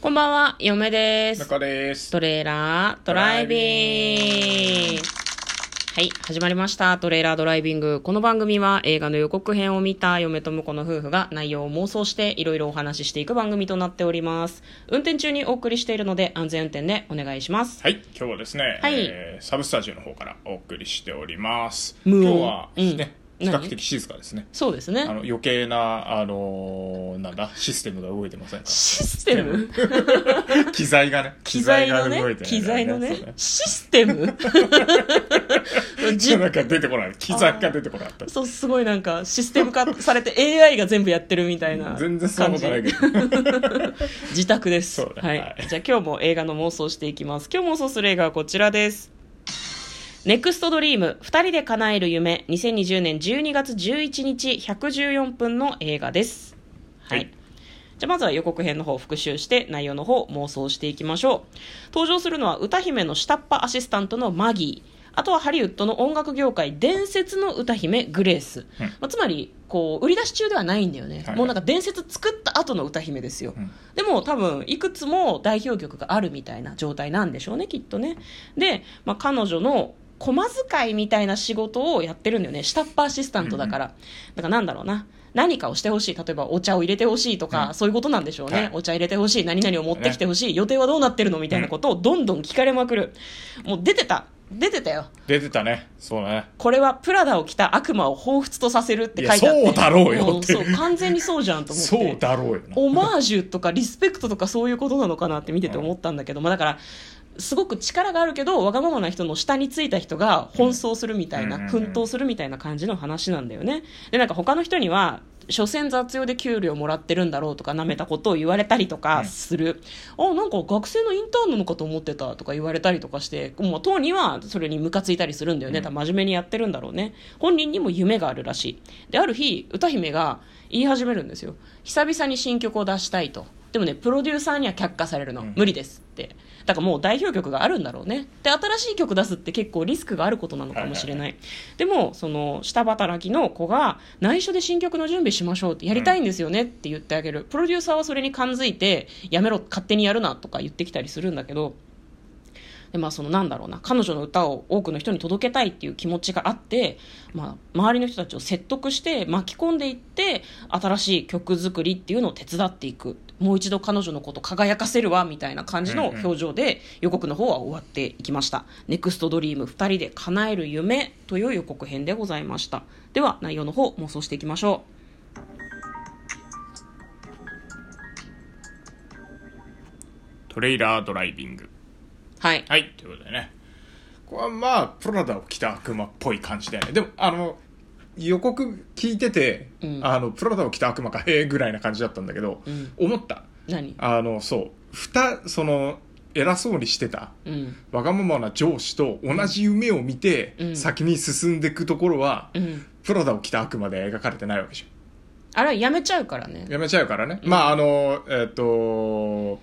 こんばんは、嫁です。中です。トレーラードライビング。はい、始まりました。トレーラードライビング。この番組は映画の予告編を見た嫁と婿の夫婦が内容を妄想していろいろお話ししていく番組となっております。運転中にお送りしているので安全運転でお願いします。はい、今日はですね、はいえーサブスタジオの方からお送りしております。今日は、うんね、比何？較的静かですね。そうですね。あの余計な、あのーなんだ、システムが動いてませんか？システム？機材がね、機材のね？動いてない機材のね？システム？じなんか出てこない。機材が出てこなかった。そう、すごいなんか、システム化されて AI が全部やってるみたいな感じ。全然そんなことないけど。自宅です。そうだはい。はいじゃあ今日も映画の妄想していきます。今日妄想する映画はこちらです。ネクストドリーム二人で叶える夢2020年12月11日114分の映画です。はい。はいじゃあまずは予告編の方を復習して内容の方を妄想していきましょう。登場するのは歌姫の下っ端アシスタントのマギー。あとはハリウッドの音楽業界伝説の歌姫グレース。まあ、つまり、こう、売り出し中ではないんだよね。はいもうなんか伝説作った後の歌姫ですよ。うんでも多分いくつも代表曲があるみたいな状態なんでしょうねきっとねで、まあ、彼女の駒遣いみたいな仕事をやってるんだよね。下っ端アシスタントだから、だからなんだろうな。何かをしてほしい。例えばお茶を入れてほしいとか、うんそういうことなんでしょうね、はい。お茶入れてほしい。何々を持ってきてほしい、予定はどうなってるのみたいなことをどんどん聞かれまくる。もう出てた。出てたよ。出てたね。そうね。これはプラダを着た悪魔を彷彿とさせるって書いてあって。いやそうだろうよって。んそう。完全にそうじゃんと思って。そうだろうよな。オマージュとかリスペクトとかそういうことなのかなって見てて思ったんだけど、まあだから、すごく力があるけど、わがままな人の下についた人が奔走するみたいな、うん奮闘するみたいな感じの話なんだよね。で、なんか他の人には、所詮雑用で給料もらってるんだろうとか、舐めたことを言われたりとかする。あ、なんか学生のインターンなのかと思ってたとか言われたりとかして、もう当にはそれにムカついたりするんだよね。多分真面目にやってるんだろうね。本人にも夢があるらしい。で、ある日、歌姫が言い始めるんですよ。久々に新曲を出したいと。でもね、プロデューサーには却下されるの。無理ですって。だからもう代表曲があるんだろうね。で、新しい曲出すって結構リスクがあることなのかもしれない。でも、その、下働きの子が、内緒で新曲の準備しましょうって、やりたいんですよねって言ってあげる。プロデューサーはそれに感づいて、やめろ、勝手にやるなとか言ってきたりするんだけど、でまあそのなんだろうな彼女の歌を多くの人に届けたいっていう気持ちがあって、まあ、周りの人たちを説得して巻き込んでいって新しい曲作りっていうのを手伝っていくもう一度彼女のこと輝かせるわみたいな感じの表情で予告の方は終わっていきました「ネクストドリーム2人で叶える夢」という予告編でございましたでは内容の方妄想していきましょトレイラードライビング。うはいはい、ということでね。これはまあ、プラダを着た悪魔っぽい感じだよね。でも、あの、予告聞いてて、うん。あの、プラダを着た悪魔か、へえぐらいな感じだったんだけど、うん。思った。何？あの、そう、ふた、その、偉そうにしてた、うん。わがままな上司と同じ夢を見て、うん。先に進んでいくところは、うん。プラダを着た悪魔で描かれてないわけじあれはやめちゃうからね。ゃん。やめちゃうからね。まあ、あの、えっ、と、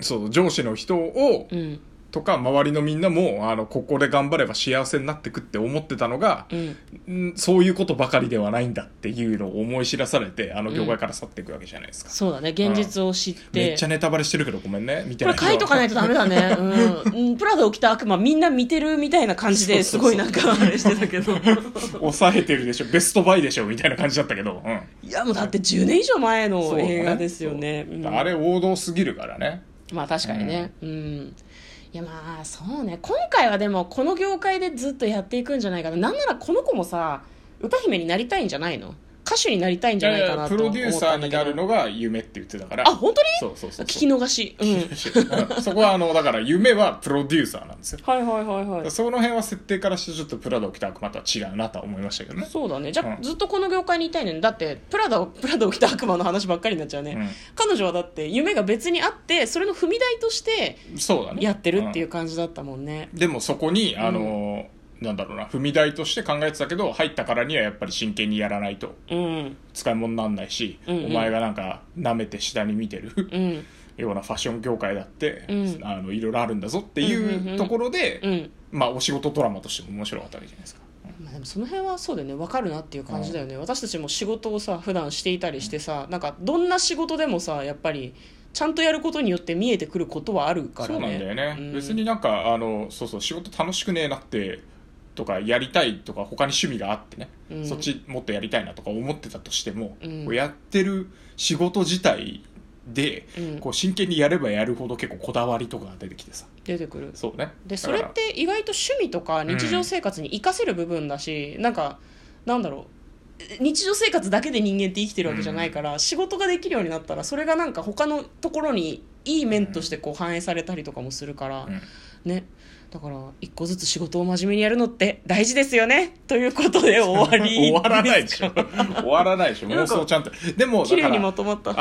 そう、上司の人を、うんとか周りのみんなもあのここで頑張れば幸せになってくって思ってたのが、うん。んそういうことばかりではないんだっていうのを思い知らされてあの業界から去っていくわけじゃないですか、そうだね。現実を知って、めっちゃネタバレしてるけどごめんね。見てこれない人は書いとかないとダメだね。うん。うん。プラダを着た悪魔みんな見てるみたいな感じですごいなんか あれしてたけど。抑えてるでしょ。ベストバイでしょみたいな感じだったけど、うん。いやもうだって10年以上前の映画ですよね。そう。うんあれ王道すぎるからね。まあ確かにね。うん。いやまあそうね。今回はでもこの業界でずっとやっていくんじゃないかな。なんならこの子もさ、歌姫になりたいんじゃないの？歌手になりたいんじゃないかなと。プロデューサーになるのが夢って言ってたから。あ、本当に？そうそうそう聞き逃し。うん。う んそこはあのだから夢はプロデューサーなんですよ。はいはいはいはい。その辺は設定からしてちょっとプラダを着た悪魔とは違うなとは思いましたけどね。そうだね。じゃあ、うん。ずっとこの業界にいたいのにだってプラダをプラダを着た悪魔の話ばっかりになっちゃうね、うん。彼女はだって夢が別にあってそれの踏み台としてやってるっていうう感じだったもんね、んでもそこにあの、なんだろうな踏み台として考えてたけど入ったからにはやっぱり真剣にやらないと。うん。使い物になんないし、うんうん。お前がなんか舐めて下に見てるうん。ようなファッション業界だって、うん。あのいろいろあるんだぞってうんうんうん。いうところで、うん。まあお仕事ドラマとしても面白かったわけじゃないですか、まあ、でもその辺はそうだよね。分かるなっていう感じだよね、私たちも仕事をさ普段していたりしてさなんかどんな仕事でもさやっぱりちゃんとやることによって見えてくることはあるからね。そうなんだよね、うん。別になんかあのそうそう仕事楽しくねえなってとかやりたいとか他に趣味があってね、うん。そっちもっとやりたいなとか思ってたとしても、うん。こうやってる仕事自体で、うん。こう真剣にやればやるほど結構こだわりとかが出てきてさ。出てくる。そうね。でそれって意外と趣味とか日常生活に活かせる部分だし、なんかなんだろう。日常生活だけで人間って生きてるわけじゃないから、仕事ができるようになったらそれがなんか他のところにいい面としてこう反映されたりとかもするから、うん。ねだから一個ずつ仕事を真面目にやるのって大事ですよね。ということで 終わり。終わらないでしょ。終わらないでしょ。妄想ちゃんと。でもだ綺麗にまとまった。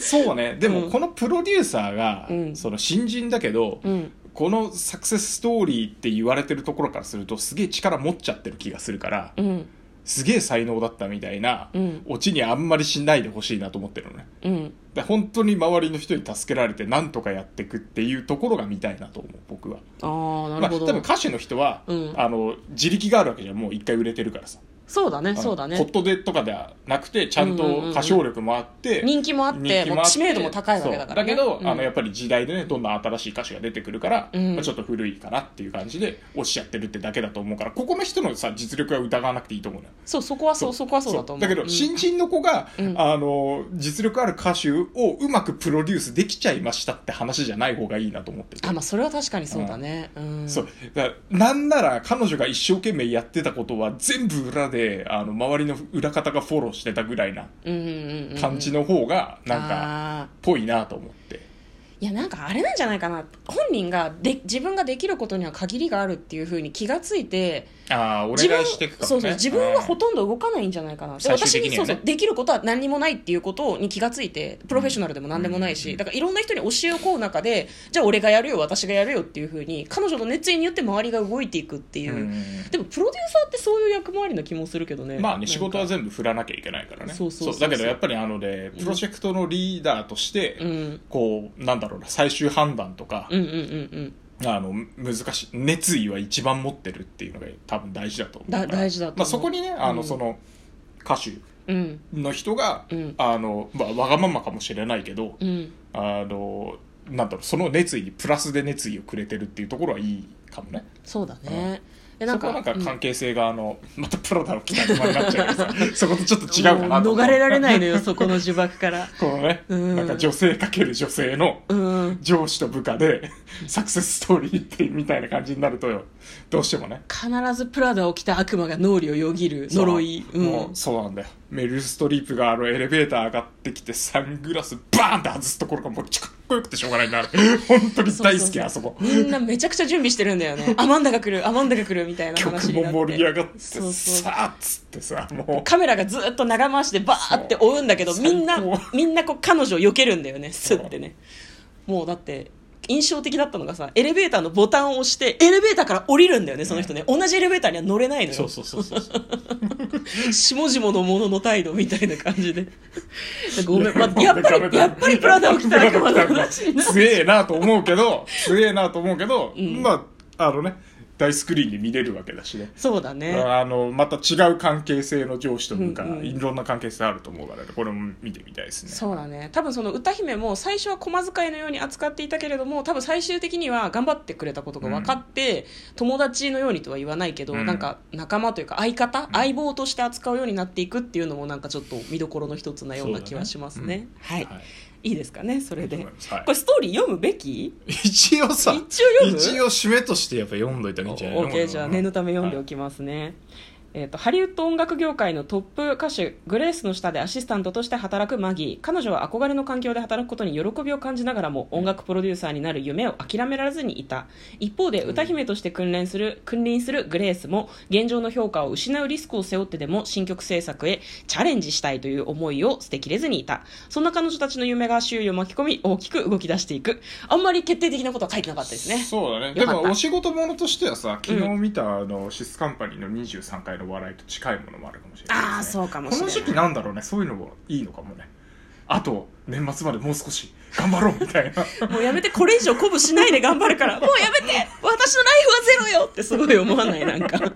そうね。でうん。もこのプロデューサーが、うん。その新人だけど、うん。このサクセスストーリーって言われてるところからするとすげえ力持っちゃってる気がするから、うんすげえ才能だったみたいな、うん。オチにあんまりしないでほしいなと思ってるのね。うん。で本当に周りの人に助けられてなんとかやっていくっていうところが見たいなと思う僕は。ああなまあ、るほど、多分歌手の人は、うん。あの自力があるわけじゃん。もう一回売れてるからさそうだねそうだね。ホットでとかではなくてちゃんと歌唱力もあって、人気もあってもう知名度も高いわけだから、ね、だけど、うん。あのやっぱり時代でねどんどん新しい歌手が出てくるから、うん。まあ、ちょっと古いかなっていう感じで落ちちゃってるってだけだと思うからここの人のさ実力は疑わなくていいと思うのよ。そうそこはそうそこはそうだと思う。だけど、ん。新人の子が、うん。あの実力ある歌手をうまくプロデュースできちゃいましたって話じゃない方がいいなと思ってて。あまあそれは確かにそうだね。うん。そう。だなんなら彼女が一生懸命やってたことは全部裏であの周りの裏方がフォローしてたぐらいな感じの方がなんかぽいなと思っていやなんかあれなんじゃないかな。本人がで自分ができることには限りがあるっていうふうに気がついてああお自分願いしていくかもね。そうそう自分はほんとんど動かないんじゃないかな。私にそうそうできることは何にもないっていうことに気がついてプロフェッショナルでも何でもないし、うん。だからいろんな人に教えを請う中でじゃあ俺がやるよ私がやるよっていうふうに彼女の熱意によって周りが動いていくっていう、うん。でもプロデューサーってそういう役回りな気もするけどね。まあね仕事は然全部振らなきゃいけないからね。そうそうそうそう。だけどやっぱりあのねプロジェクトのリーダーとして、うん。こうなんだろうな最終判断とか、うんうんうんうん。あの難しい熱意は一番持ってるっていうのが多分大事だと思うから。だ大事だと思う。まあ、そこにねあの、うん。その歌手うん。の人が、うん。あのまあ、わがままかもしれないけど、うん。あのなんだろうその熱意にプラスで熱意をくれてるっていうところはいいかもね。そうだね、でそこはなんかうん関係性があの、またプラダの来た車になっちゃうけどさ そことちょっと違うかなと思う。逃れられないのよ そこの呪縛から。このね、うん。なんか女性かける女性のうん。上司と部下でサクセスストーリーってみたいな感じになるとよ。どうしてもね。必ずプラダを着た悪魔が脳裏をよぎる呪い。そう。もうそうなんだよメルストリープがあのエレベーター上がってきてサングラスバーンって外すところがもうかっこよくてしょうがないんだ 本当に大好きあそこ。みんなめちゃくちゃ準備してるんだよね。アマンダが来るアマンダが来るみたいな曲話になって。も盛り上がってさあっつってさもうカメラがずっと長回しでバーって追うんだけどみんなみんなこう彼女を避けるんだよねスッてねもう。だって印象的だったのがさエレベーターのボタンを押してエレベーターから降りるんだよねその人ね。同じエレベーターには乗れないのよ。そうそうそうそう。下々の者の態度みたいな感じで。ごめん、まあ、やっぱりやっぱりプラダを着た悪魔の話にな強えなと思うけど強えなと思うけど、ん。まああのね大スクリーンで見れるわけだしね。そうだね。あのまた違う関係性の上司と部下、うんうんいろんな関係性あると思うからね。これも見てみたいですね。そうだね。多分その歌姫も最初は駒遣いのように扱っていたけれども多分最終的には頑張ってくれたことが分かって、友達のようにとは言わないけど、うん。なんか仲間というか相方、相棒として扱うようになっていくっていうのもなんかちょっと見どころの一つなような気はしますね。はい、い、いですかねそれで、はい。これストーリー読むべき？一応さ一応読む？一応締めとしてやっぱ読んどいたらいいんじゃないの？OK じゃあ念のため読んでおきますね、えー、とハリウッド音楽業界のトップ歌手グレースの下でアシスタントとして働くマギー。彼女は憧れの環境で働くことに喜びを感じながらも音楽プロデューサーになる夢を諦められずにいた。一方で歌姫として訓練する君臨するグレースも現状の評価を失うリスクを背負ってでも新曲制作へチャレンジしたいという思いを捨てきれずにいた。そんな彼女たちの夢が周囲を巻き込み大きく動き出していく。あんまり決定的なことは書いてなかったですね。そうだね。でもお仕事ものとしてはさ昨日見たあのシスカンパニーの23回の笑いと近いものもあるかもしれないですね。ああそうかもしれない。この時期なんだろうね。そういうのもいいのかもね。あと年末までもう少し。頑張ろうみたいな。もうやめてこれ以上鼓舞しないで頑張るから。もうやめて。私のライフはゼロよってすごい思わないなんか。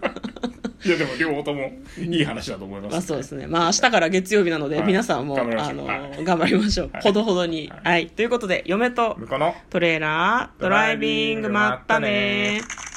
いやでも両方ともいい話だと思います、まあそうですね。まあ明日から月曜日なので、はい。皆さんも、頑張りましあの、ょうはい。頑張りましょう。はい。ほどほどに、はい。はい。ということで、嫁とトレーラー、ドライビング、まったね。ー。